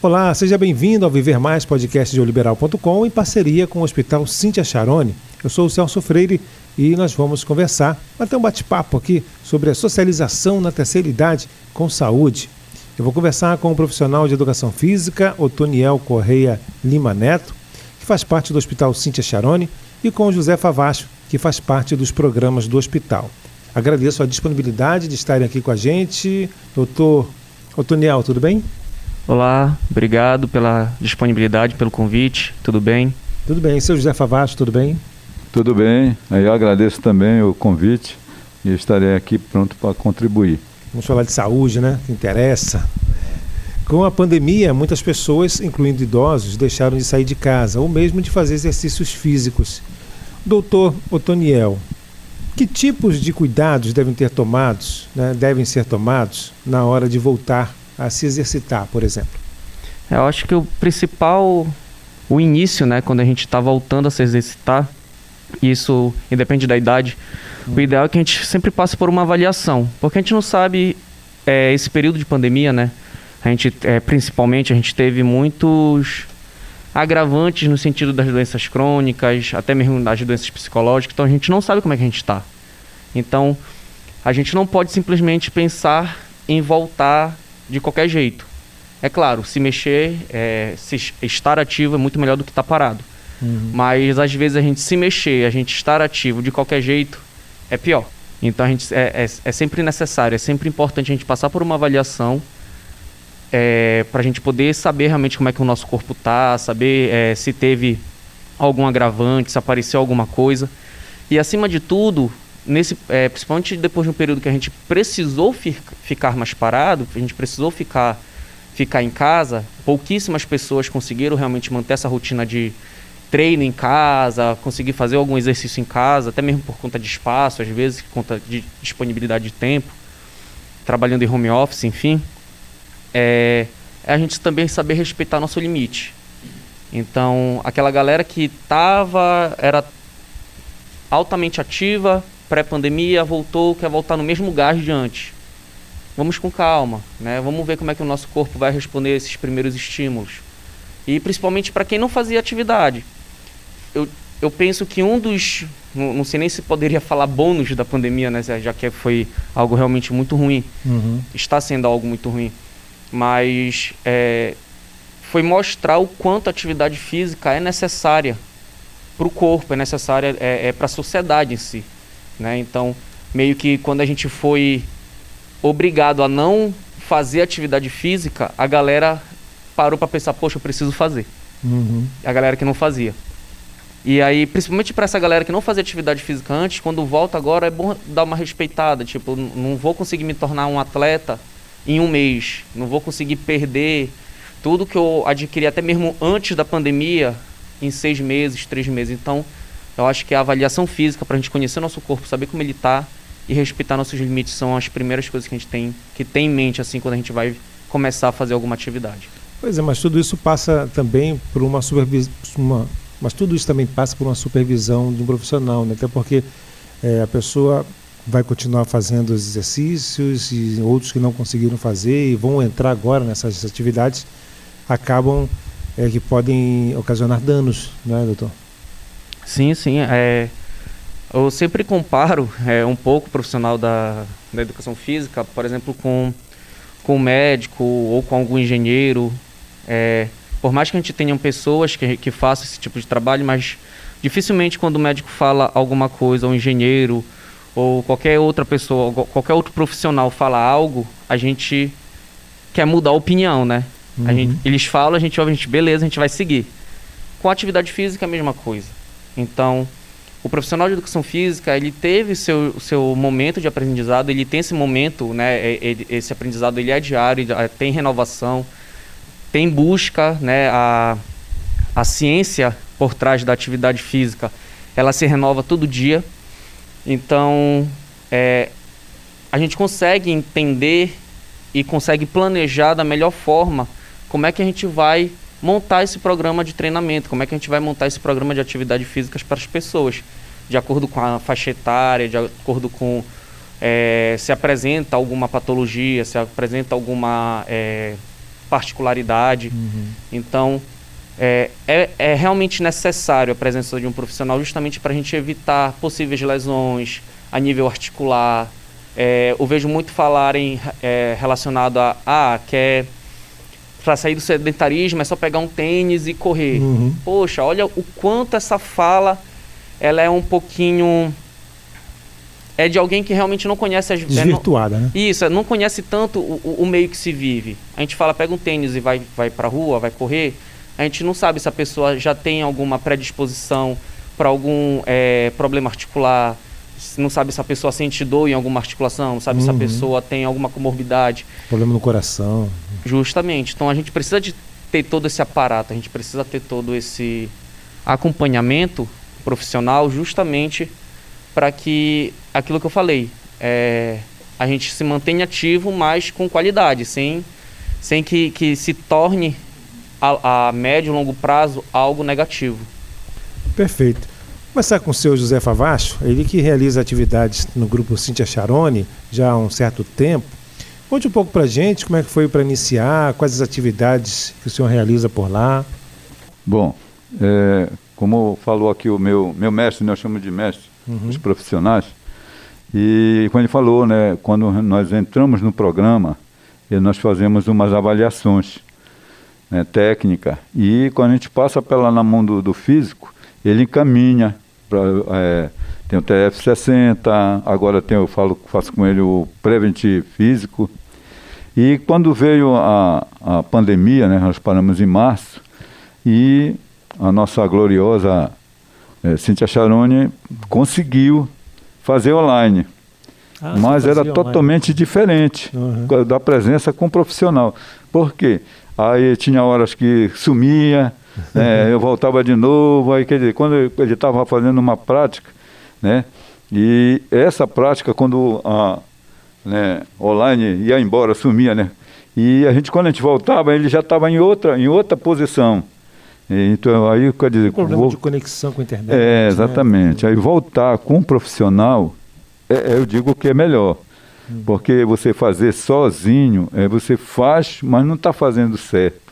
Olá, seja bem-vindo ao Viver Mais podcast de Oliberal.com em parceria com o Hospital Cintia Charone. Eu sou o Celso Freire e nós vamos conversar, bater um bate-papo aqui sobre a socialização na terceira idade com saúde. Eu vou conversar com o profissional de educação física, Otoniel Correia Lima Neto, que faz parte do Hospital Cintia Charone, e com o José Favacho, que faz parte dos programas do hospital. Agradeço a disponibilidade de estarem aqui com a gente. Doutor Otoniel, tudo bem? Olá, obrigado pela disponibilidade, pelo convite. Tudo bem? Tudo bem. Seu José Favacho, tudo bem? Tudo bem. Eu agradeço também o convite e estarei aqui pronto para contribuir. Vamos falar de saúde, né? Que interessa. Com a pandemia, muitas pessoas, incluindo idosos, deixaram de sair de casa ou mesmo de fazer exercícios físicos. Doutor Otoniel, que tipos de cuidados devem ter tomados, né, devem ser tomados na hora de voltar a se exercitar, por exemplo? Eu acho que o principal, o início, né, quando a gente está voltando a se exercitar, isso independe da idade, hum. o ideal é que a gente sempre passe por uma avaliação, porque a gente não sabe é, esse período de pandemia, né? A gente, é, principalmente, a gente teve muitos agravantes no sentido das doenças crônicas, até mesmo das doenças psicológicas, então a gente não sabe como é que a gente está. Então, a gente não pode simplesmente pensar em voltar de qualquer jeito. É claro, se mexer, é, se estar ativo é muito melhor do que estar parado. Uhum. Mas às vezes a gente se mexer, a gente estar ativo de qualquer jeito, é pior. Então a gente, é, é, é sempre necessário, é sempre importante a gente passar por uma avaliação é, para a gente poder saber realmente como é que o nosso corpo tá, saber é, se teve algum agravante, se apareceu alguma coisa. E acima de tudo, nesse, é, principalmente depois de um período que a gente precisou fi ficar mais parado, a gente precisou ficar, ficar em casa, pouquíssimas pessoas conseguiram realmente manter essa rotina de treino em casa, conseguir fazer algum exercício em casa, até mesmo por conta de espaço, às vezes, por conta de disponibilidade de tempo, trabalhando em home office, enfim. É, é a gente também saber respeitar nosso limite. Então, aquela galera que estava, era altamente ativa, pré-pandemia, voltou, quer voltar no mesmo gás de antes. Vamos com calma, né? Vamos ver como é que o nosso corpo vai responder a esses primeiros estímulos. E principalmente para quem não fazia atividade. Eu, eu penso que um dos, não, não, sei nem se poderia falar bônus da pandemia, né? Já que foi algo realmente muito ruim. Uhum. Está sendo algo muito ruim. Mas é, foi mostrar o quanto a atividade física é necessária para o corpo, é necessária é, é para a sociedade em si. Né? Então, meio que quando a gente foi obrigado a não fazer atividade física, a galera parou para pensar, poxa, eu preciso fazer. Uhum. A galera que não fazia. E aí, principalmente para essa galera que não fazia atividade física antes, quando volta agora é bom dar uma respeitada. Tipo, não vou conseguir me tornar um atleta em um mês. Não vou conseguir perder tudo que eu adquiri até mesmo antes da pandemia em seis meses, três meses. Então, eu acho que a avaliação física, para a gente conhecer nosso corpo, saber como ele está e respeitar nossos limites são as primeiras coisas que a gente tem que ter em mente assim quando a gente vai começar a fazer alguma atividade. Pois é, mas tudo isso passa também por uma supervisão, mas tudo isso também passa por uma supervisão de um profissional, né? até porque é, a pessoa vai continuar fazendo os exercícios e outros que não conseguiram fazer e vão entrar agora nessas atividades acabam é, que podem ocasionar danos, não é, doutor? Sim, sim. É, eu sempre comparo é, um pouco o profissional da, da educação física, por exemplo, com, com um médico ou com algum engenheiro. É, por mais que a gente tenha pessoas que, que façam esse tipo de trabalho, mas dificilmente quando o médico fala alguma coisa, ou um engenheiro, ou qualquer outra pessoa, qualquer outro profissional fala algo, a gente quer mudar a opinião, né? Uhum. A gente, uhum. eles falam, a gente ouve, a gente, beleza, a gente vai seguir. Com a atividade física é a mesma coisa. Então, o profissional de educação física, ele teve seu seu momento de aprendizado, ele tem esse momento, né, ele, esse aprendizado ele é diário, tem renovação, tem busca, né, a, a ciência por trás da atividade física, ela se renova todo dia. Então, é, a gente consegue entender e consegue planejar da melhor forma como é que a gente vai montar esse programa de treinamento, como é que a gente vai montar esse programa de atividade físicas para as pessoas, de acordo com a faixa etária, de acordo com é, se apresenta alguma patologia, se apresenta alguma é, particularidade. Uhum. Então, é, é, é, realmente necessário a presença de um profissional justamente para a gente evitar possíveis lesões a nível articular. É, eu vejo muito falarem é, relacionado a ah, quer para sair do sedentarismo é só pegar um tênis e correr. Uhum. Poxa, olha o quanto essa fala ela é um pouquinho é de alguém que realmente não conhece as desvirtuada, é, não, né? Isso, é, não conhece tanto o, o, meio que se vive. A gente fala, pega um tênis e vai vai para rua, vai correr. A gente não sabe se a pessoa já tem alguma predisposição para algum é, problema articular, não sabe se a pessoa sente dor em alguma articulação, não sabe uhum. se a uhum. pessoa tem alguma comorbidade. Problema no coração. Justamente. Então a gente precisa de ter todo esse aparato, a gente precisa ter todo esse acompanhamento profissional justamente para que aquilo que eu falei, é, a gente se mantenha ativo, mas com qualidade, sem, sem que, que se torne a, a médio e longo prazo algo negativo. Perfeito. Começar com o seu José Favacho, ele que realiza atividades no grupo Cintia Charone já há um certo tempo. Conte um pouco para a gente como é que foi para iniciar, quais as atividades que o senhor realiza por lá. Bom, é, como falou aqui o meu, meu mestre, nós chamamos de mestre, uhum. os profissionais, e quando ele falou, né, quando nós entramos no programa, nós fazemos umas avaliações né, técnica e quando a gente passa pela na mão do, do físico, ele encaminha Pra, é, tem o TF60, agora tem, eu falo, faço com ele o Prevent Físico. E quando veio a, a pandemia, né, nós paramos em março, e a nossa gloriosa é, Cintia Charone conseguiu fazer online. Ah, mas era totalmente diferente uhum. da presença com o profissional. Por quê? Aí tinha horas que sumia, né? eu voltava de novo, aí quer dizer, quando ele estava fazendo uma prática, né? E essa prática, quando a né, online ia embora, sumia, né? E a gente, quando a gente voltava, ele já estava em outra, em outra posição. Então, aí, quer dizer... problema vou... de conexão com a internet. É, né? exatamente. Né? Aí voltar com um profissional, é, é, eu digo que é melhor. Hum. Porque você fazer sozinho, é, você faz, mas não está fazendo certo.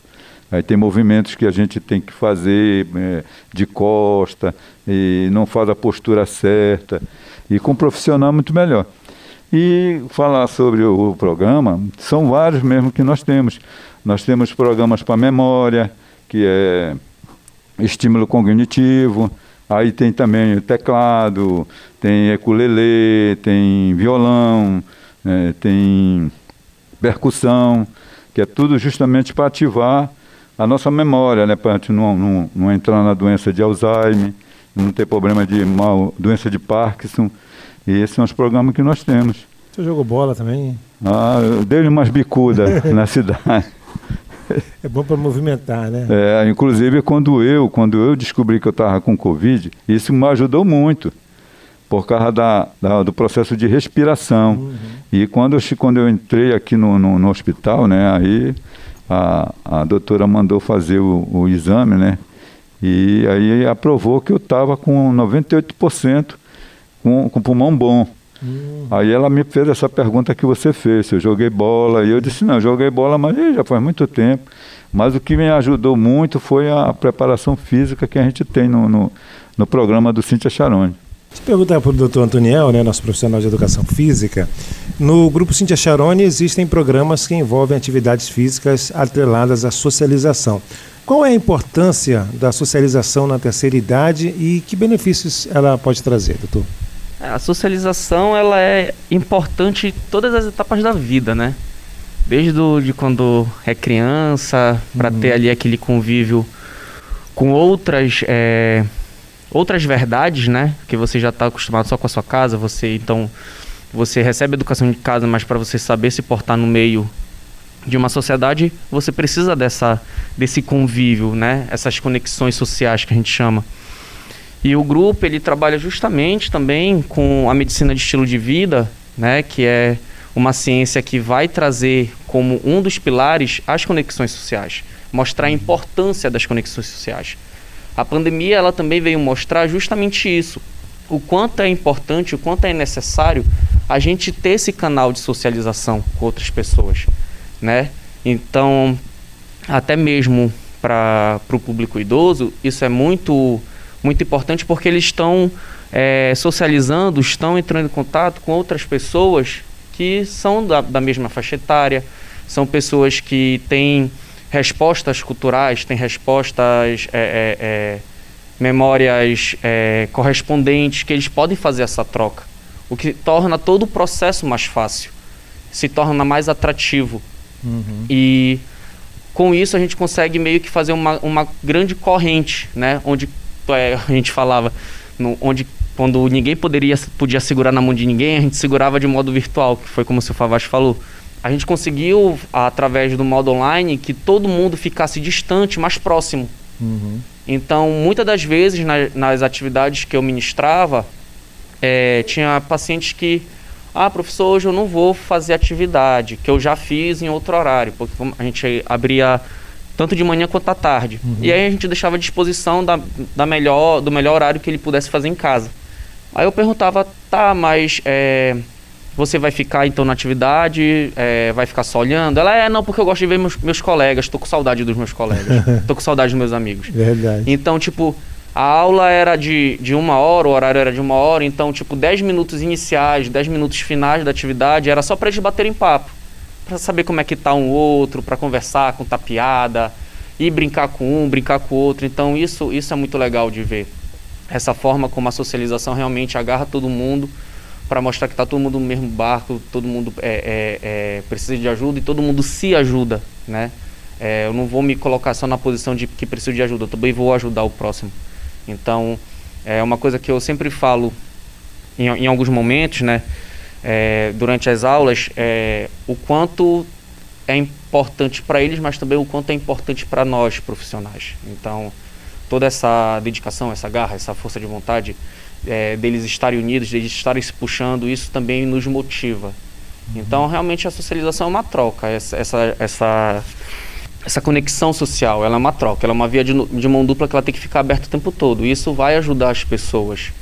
Aí tem movimentos que a gente tem que fazer é, de costa e não faz a postura certa. E com um profissional é muito melhor. E falar sobre o, programa, são vários mesmo que nós temos. Nós temos programas para memória, que é estímulo cognitivo, aí tem também o teclado, tem ukulele, tem violão, é, tem percussão, que é tudo justamente para ativar a nossa memória, né, para a gente não, não, não, entrar na doença de Alzheimer, não ter problema de mal, doença de Parkinson. E esses são os programas que nós temos. Você jogou bola também? Ah, eu dei umas bicudas na cidade. É bom para movimentar, né? É, inclusive quando eu, quando eu descobri que eu estava com Covid, isso me ajudou muito por causa da, da, do processo de respiração. Uhum. E quando eu, quando eu entrei aqui no, no, no hospital, né, aí a, a doutora mandou fazer o, o exame, né? E aí aprovou que eu estava com 98% com, com pulmão bom. Hum. Aí ela me fez essa pergunta que você fez, se eu joguei bola. E eu disse, não, joguei bola, mas já faz muito tempo. Mas o que me ajudou muito foi a preparação física que a gente tem no, no, no programa do Cintia Charone. Deixa eu perguntar para o doutor Antoniel, né, nosso profissional de educação física. No grupo Cintia Charone existem programas que envolvem atividades físicas atreladas à socialização. Qual é a importância da socialização na terceira idade e que benefícios ela pode trazer, doutor? A socialização ela é importante em todas as etapas da vida, né? Desde do, de quando é criança, para uhum. ter ali aquele convívio com outras é, outras verdades, né? Que você já está acostumado só com a sua casa, você então você recebe educação de casa, mas para você saber se portar no meio de uma sociedade, você precisa dessa desse convívio, né? Essas conexões sociais que a gente chama. E o grupo ele trabalha justamente também com a medicina de estilo de vida, né? Que é uma ciência que vai trazer como um dos pilares as conexões sociais, mostrar a importância das conexões sociais. A pandemia ela também veio mostrar justamente isso, o quanto é importante, o quanto é necessário a gente ter esse canal de socialização com outras pessoas, né? Então, até mesmo para o público idoso, isso é muito, muito importante porque eles estão é, socializando, estão entrando em contato com outras pessoas que são da, da mesma faixa etária, são pessoas que têm respostas culturais, têm respostas, é, é, é memórias é, correspondentes, que eles podem fazer essa troca, o que torna todo o processo mais fácil, se torna mais atrativo. Uhum. E com isso a gente consegue meio que fazer uma, uma grande corrente, né? Onde a gente falava, no, onde quando ninguém poderia podia segurar na mão de ninguém, a gente segurava de modo virtual, que foi como o seu Favaz falou. A gente conseguiu, através do modo online, que todo mundo ficasse distante, mais próximo. Uhum. Então, muitas das vezes, na, nas atividades que eu ministrava, é, tinha pacientes que ah, professor, hoje eu não vou fazer atividade, que eu já fiz em outro horário, porque a gente abria tanto de manhã quanto à tarde. Uhum. E aí a gente deixava à disposição da, da melhor, do melhor horário que ele pudesse fazer em casa. Aí eu perguntava, tá, mas é, você vai ficar então na atividade, é, vai ficar só olhando? Ela é, não, porque eu gosto de ver meus, meus colegas, tô com saudade dos meus colegas, tô com saudade dos meus amigos. Verdade. Então, tipo, a aula era de, de uma hora, o horário era de uma hora, então, tipo, 10 minutos iniciais, 10 minutos finais da atividade era só para eles baterem papo. Para saber como é que tá um outro, para conversar, contar piada, e brincar com um, brincar com o outro. Então, isso, isso é muito legal de ver. Essa forma como a socialização realmente agarra todo mundo para mostrar que tá todo mundo no mesmo barco, todo mundo é, é, é, precisa de ajuda e todo mundo se ajuda, né? É, eu não vou me colocar só na posição de que preciso de ajuda, eu também vou ajudar o próximo. Então, é uma coisa que eu sempre falo em, em alguns momentos, né? É, durante as aulas, é, o quanto é importante para eles, mas também o quanto é importante para nós profissionais. Então, toda essa dedicação, essa garra, essa força de vontade é, deles estarem unidos, deles estarem se puxando, isso também nos motiva. Uhum. Então, realmente, a socialização é uma troca. Essa, essa, essa essa conexão social, ela é uma troca, ela é uma via de, de mão dupla que ela tem que ficar aberta o tempo todo. E isso vai ajudar as pessoas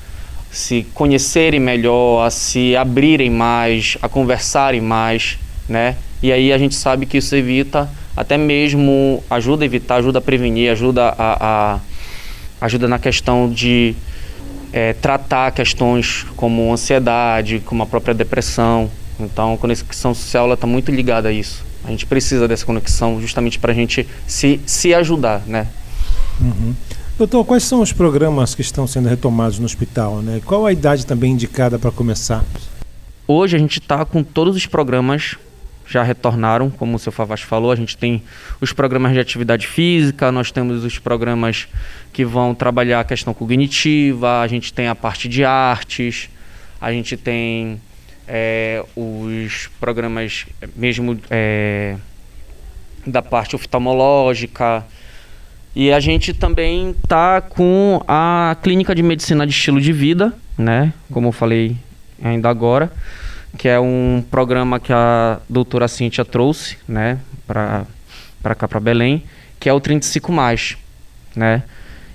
se conhecerem melhor, a se abrirem mais, a conversarem mais, né? E aí a gente sabe que isso evita, até mesmo ajuda a evitar, ajuda a prevenir, ajuda a, a ajuda na questão de é, tratar questões como ansiedade, como a própria depressão. Então, a conexão social está muito ligada a isso. A gente precisa dessa conexão justamente para a gente se, se ajudar, né? Uhum. Doutor, quais são os programas que estão sendo retomados no hospital? Né? Qual a idade também indicada para começar? Hoje a gente está com todos os programas já retornaram, como o seu Favas falou, a gente tem os programas de atividade física, nós temos os programas que vão trabalhar a questão cognitiva, a gente tem a parte de artes, a gente tem é, os programas mesmo é, da parte oftalmológica. E a gente também tá com a clínica de medicina de estilo de vida, né? Como eu falei ainda agora, que é um programa que a doutora Cíntia trouxe, né, para para cá para Belém, que é o 35 mais, né?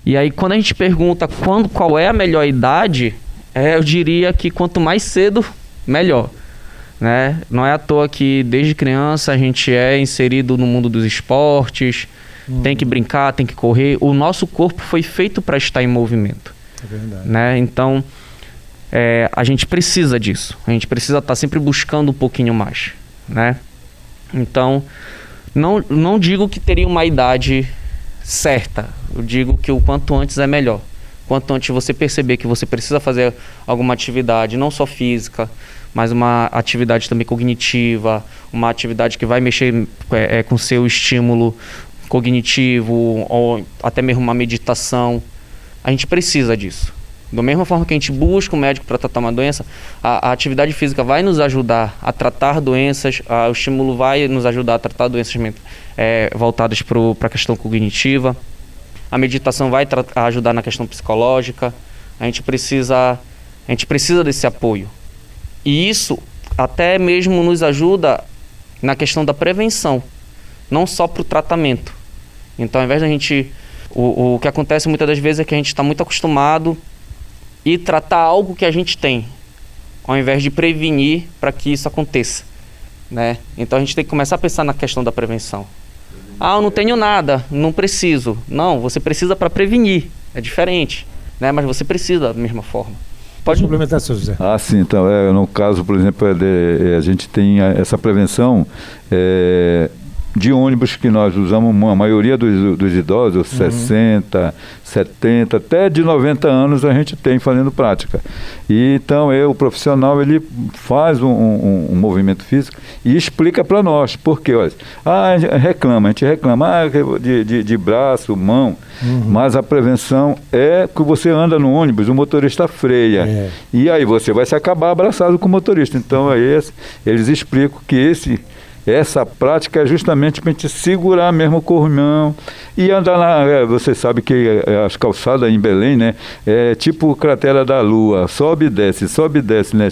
E aí quando a gente pergunta quando qual é a melhor idade, é, eu diria que quanto mais cedo melhor. Né? Não é à toa que desde criança a gente é inserido no mundo dos esportes, uhum. tem que brincar, tem que correr. O nosso corpo foi feito para estar em movimento. É verdade. Né? Então, é, a gente precisa disso. A gente precisa estar tá sempre buscando um pouquinho mais. Né? Então, não, não digo que teria uma idade certa. Eu digo que o quanto antes é melhor. Quanto antes você perceber que você precisa fazer alguma atividade, não só física, mas uma atividade também cognitiva, uma atividade que vai mexer é, é, com seu estímulo cognitivo, ou até mesmo uma meditação. A gente precisa disso. Da mesma forma que a gente busca um médico para tratar uma doença, a, a, atividade física vai nos ajudar a tratar doenças, a, o estímulo vai nos ajudar a tratar doenças é, voltadas para a questão cognitiva. A meditação vai ajudar na questão psicológica. A gente precisa, a gente precisa desse apoio. E isso até mesmo nos ajuda na questão da prevenção, não só para o tratamento. Então, ao invés da gente. O, o que acontece muitas das vezes é que a gente está muito acostumado e tratar algo que a gente tem, ao invés de prevenir para que isso aconteça. Né? Então a gente tem que começar a pensar na questão da prevenção. Ah, eu não tenho nada, não preciso. Não, você precisa para prevenir. É diferente, né? Mas você precisa da mesma forma. Pode complementar, seu José. Ah, sim. Então, é, no caso, por exemplo, é de, é, a gente tem essa prevenção é, de ônibus que nós usamos, a maioria dos, dos idosos, uhum. 60, 70, até de 90 anos a gente tem fazendo prática. E então eu, o profissional, ele faz um, um, um movimento físico e explica para nós. Porque, olha, ah, reclama, a gente reclama ah, de, de, de braço, mão, uhum. mas a prevenção é que você anda no ônibus, o motorista freia. É. E aí você vai se acabar abraçado com o motorista. Então aí eles explicam que esse essa prática é justamente para a gente segurar mesmo o corrimão e andar lá. É, você sabe que é, as calçadas em Belém, né? É tipo cratera da lua, sobe e desce, sobe e desce, né?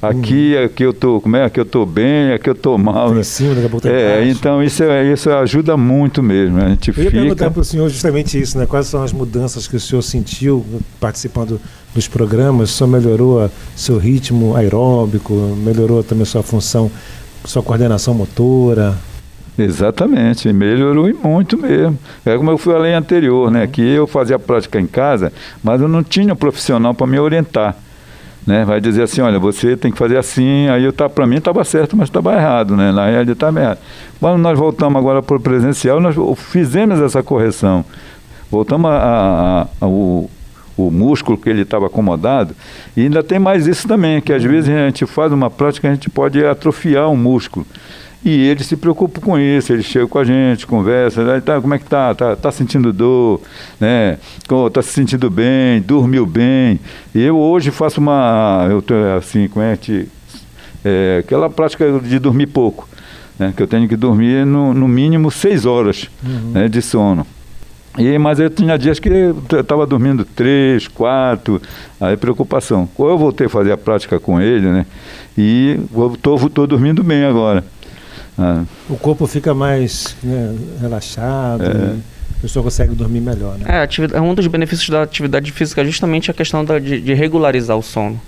Aqui, uhum. aqui eu tô, como é? Aqui eu tô bem, aqui eu tô mal. Né? Cima, daqui a pouco é, então isso, é, isso ajuda muito mesmo. Né? A gente eu fica... ia perguntar para o senhor justamente isso, né? Quais são as mudanças que o senhor sentiu participando dos programas? O senhor melhorou seu ritmo aeróbico, melhorou também a sua função sua coordenação motora. Exatamente, melhorou muito mesmo. É como eu falei anterior, né? Que eu fazia prática em casa, mas eu não tinha um profissional para me orientar. Né? Vai dizer assim, olha, você tem que fazer assim, aí tá, para mim estava certo, mas estava errado, né? Na realidade estava errado. Quando nós voltamos agora para o presencial, nós fizemos essa correção. Voltamos a, a, a, o, o músculo que ele estava acomodado. E ainda tem mais isso também, que às vezes a gente faz uma prática, a gente pode atrofiar um músculo. E ele se preocupa com isso, ele chega com a gente, conversa, né? tá, como é que tá? Tá, tá sentindo dor, né? Tá se sentindo bem, dormiu bem. E eu hoje faço uma, eu tô assim, como é que é, aquela prática de dormir pouco, né? Que eu tenho que dormir no, no mínimo seis horas uhum. né, de sono. E, mas eu tinha dias que eu estava dormindo três, quatro, aí preocupação. Ou eu voltei a fazer a prática com ele, né? E estou dormindo bem agora. Ah. O corpo fica mais né, relaxado, é. né? a pessoa consegue dormir melhor, né? É, um dos benefícios da atividade física é justamente a questão da, de, de, regularizar o sono,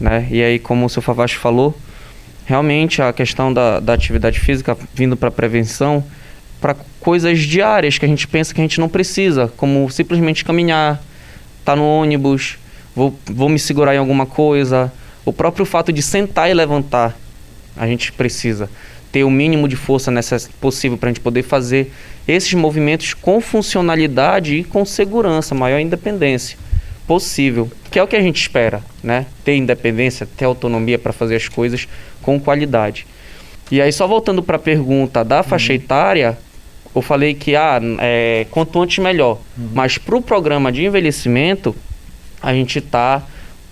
né? E aí, como o seu Favacho falou, realmente a questão da, da atividade física vindo para prevenção para coisas diárias que a gente pensa que a gente não precisa, como simplesmente caminhar, estar tá no ônibus, vou, vou me segurar em alguma coisa. O próprio fato de sentar e levantar, a gente precisa ter o mínimo de força necess... possível para a gente poder fazer esses movimentos com funcionalidade e com segurança, maior independência possível, que é o que a gente espera, né? Ter independência, ter autonomia para fazer as coisas com qualidade. E aí, só voltando para a pergunta da faixa uhum. etária, eu falei que ah, é, quanto antes melhor. Uhum. Mas para o programa de envelhecimento, a gente tá,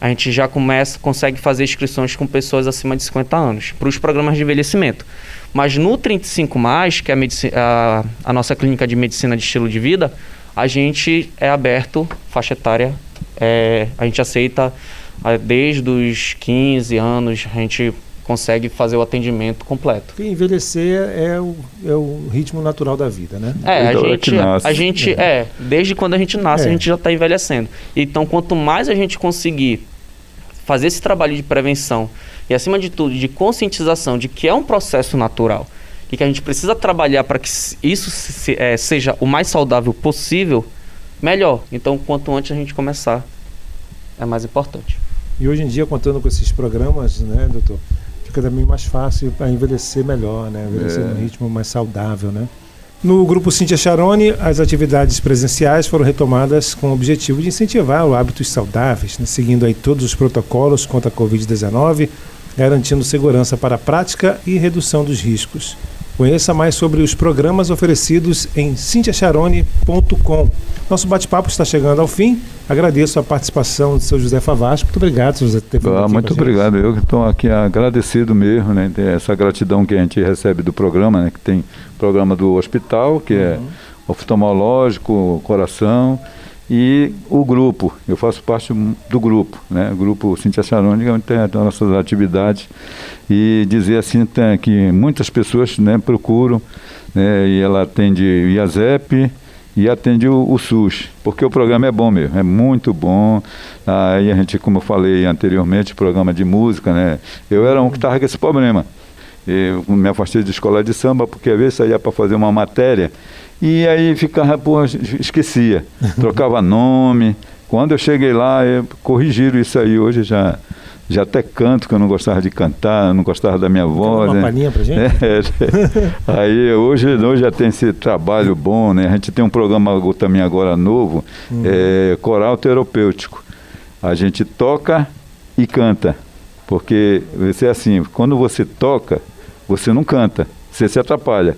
a gente já começa, consegue fazer inscrições com pessoas acima de 50 anos para os programas de envelhecimento. Mas no 35 mais, que é a, a, a, nossa clínica de medicina de estilo de vida, a gente é aberto, faixa etária, é, a gente aceita desde os 15 anos, a gente consegue fazer o atendimento completo. Porque envelhecer é o, é o ritmo natural da vida, né? É, a gente, a gente é. é. desde quando a gente nasce, é. a gente já está envelhecendo. Então, quanto mais a gente conseguir fazer esse trabalho de prevenção e, acima de tudo, de conscientização de que é um processo natural e que a gente precisa trabalhar para que isso se, é, seja o mais saudável possível, melhor. Então, quanto antes a gente começar, é mais importante. E hoje em dia, contando com esses programas, né, doutor, fica também mais fácil para envelhecer melhor, né? Envelhecer é. num ritmo mais saudável, né? No grupo Cintia Charone, as atividades presenciais foram retomadas com o objetivo de incentivar hábitos saudáveis, né? seguindo aí todos os protocolos contra a Covid-19, garantindo segurança para a prática e redução dos riscos. Conheça mais sobre os programas oferecidos em cintiacharone.com. Nosso bate-papo está chegando ao fim. Agradeço a participação do seu José Favasco. Muito obrigado, José, por ter vindo ah, Muito obrigado. Eu estou aqui agradecido mesmo, né? Essa gratidão que a gente recebe do programa, né? Que tem programa do hospital, que é uhum. é oftalmológico, coração e o grupo. Eu faço parte do grupo, né? O grupo Cintia Charone, onde tem as nossas atividades. E dizer assim que muitas pessoas né, procuram, né, e ela atende IASEP e atende o, o, SUS, porque o programa é bom mesmo, é muito bom. Aí a gente, como eu falei anteriormente, programa de música, né? Eu era um que estava com esse problema. Eu me afastei de escola de samba porque às vezes saía para fazer uma matéria e aí ficava, pô, esquecia, trocava nome. Quando eu cheguei lá, corrigiram isso aí. Hoje já já até canto, que eu não gostava de cantar, não gostava da minha voz. Uma né? palhinha pra gente? É, aí hoje, hoje já tem esse trabalho bom, né? A gente tem um programa também agora novo, hum. é, coral terapêutico. A gente toca e canta. Porque você é assim, quando você toca, você não canta, você se atrapalha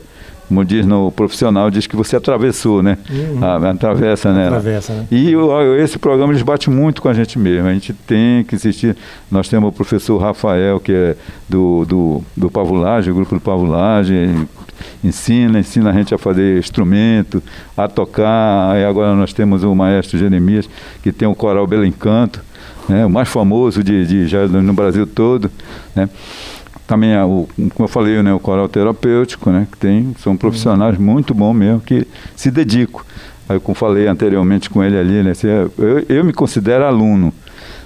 como diz no profissional, diz que você atravessou, né? Uhum. A, atravessa, né? Atravessa, né? E o, esse programa eles batem muito com a gente mesmo. A gente tem que insistir. Nós temos o professor Rafael, que é do, do, do Pavulagem, o grupo do Pavulagem, ensina, ensina a gente a fazer instrumento, a tocar. Aí agora nós temos o maestro Jeremias, que tem o coral Belo Encanto, né? o mais famoso de, de, já no Brasil todo, né? Também o, como eu falei, né, o coral terapêutico, né, que tem, são profissionais uhum. muito bons mesmo que se dedicam. Aí, como falei anteriormente com ele ali, né, eu, eu me considero aluno.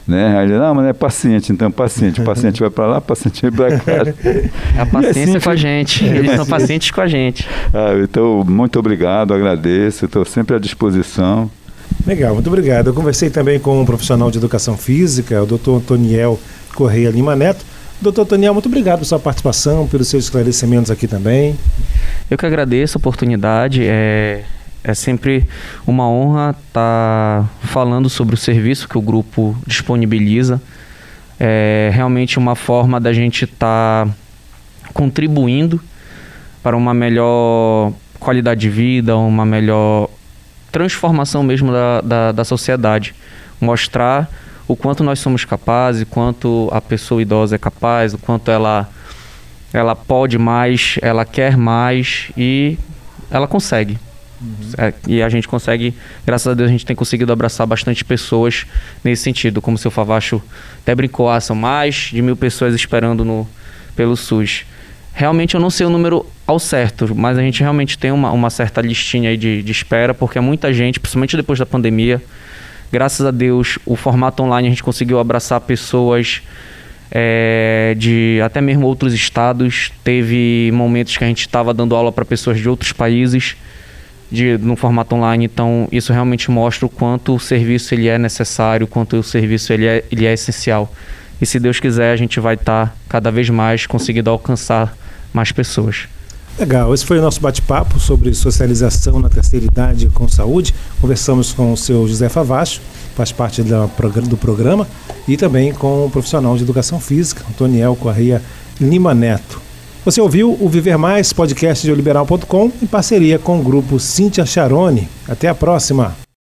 Né? Aí ele, não, mas é paciente, então paciente. O paciente vai para lá, paciente vai para cá. A paciência assim, com a gente, eles são pacientes com a gente. Ah, então, muito obrigado, agradeço, estou sempre à disposição. Legal, muito obrigado. Eu conversei também com um profissional de educação física, o doutor Antoniel Correia Lima Neto, Doutor Daniel, muito obrigado pela sua participação, pelos seus esclarecimentos aqui também. Eu que agradeço a oportunidade. É, é sempre uma honra estar tá falando sobre o serviço que o grupo disponibiliza. É realmente uma forma da gente estar tá contribuindo para uma melhor qualidade de vida, uma melhor transformação mesmo da, da, da sociedade. Mostrar o quanto nós somos capazes, quanto a pessoa idosa é capaz, o quanto ela ela pode mais, ela quer mais e ela consegue. Uhum. É, e a gente consegue, graças a Deus, a gente tem conseguido abraçar bastante pessoas nesse sentido. Como o seu Favacho até brincou, ah, são mais de mil pessoas esperando no, pelo SUS. Realmente eu não sei o número ao certo, mas a gente realmente tem uma, uma certa listinha aí de, de espera, porque é muita gente, principalmente depois da pandemia, Graças a Deus, o formato online a gente conseguiu abraçar pessoas é, de até mesmo outros estados. Teve momentos que a gente estava dando aula para pessoas de outros países de, no formato online. Então, isso realmente mostra o quanto o serviço ele é necessário, o quanto o serviço ele é, ele é essencial. E se Deus quiser, a gente vai estar tá cada vez mais conseguindo alcançar mais pessoas. Legal, esse foi o nosso bate-papo sobre socialização na terceira idade com saúde. Conversamos com o seu José Favacho, faz parte da, do programa, e também com o profissional de educação física, Antoniel Correia Lima Neto. Você ouviu o Viver Mais, podcast de Oliberal.com, em parceria com o grupo Cíntia Charone. Até a próxima!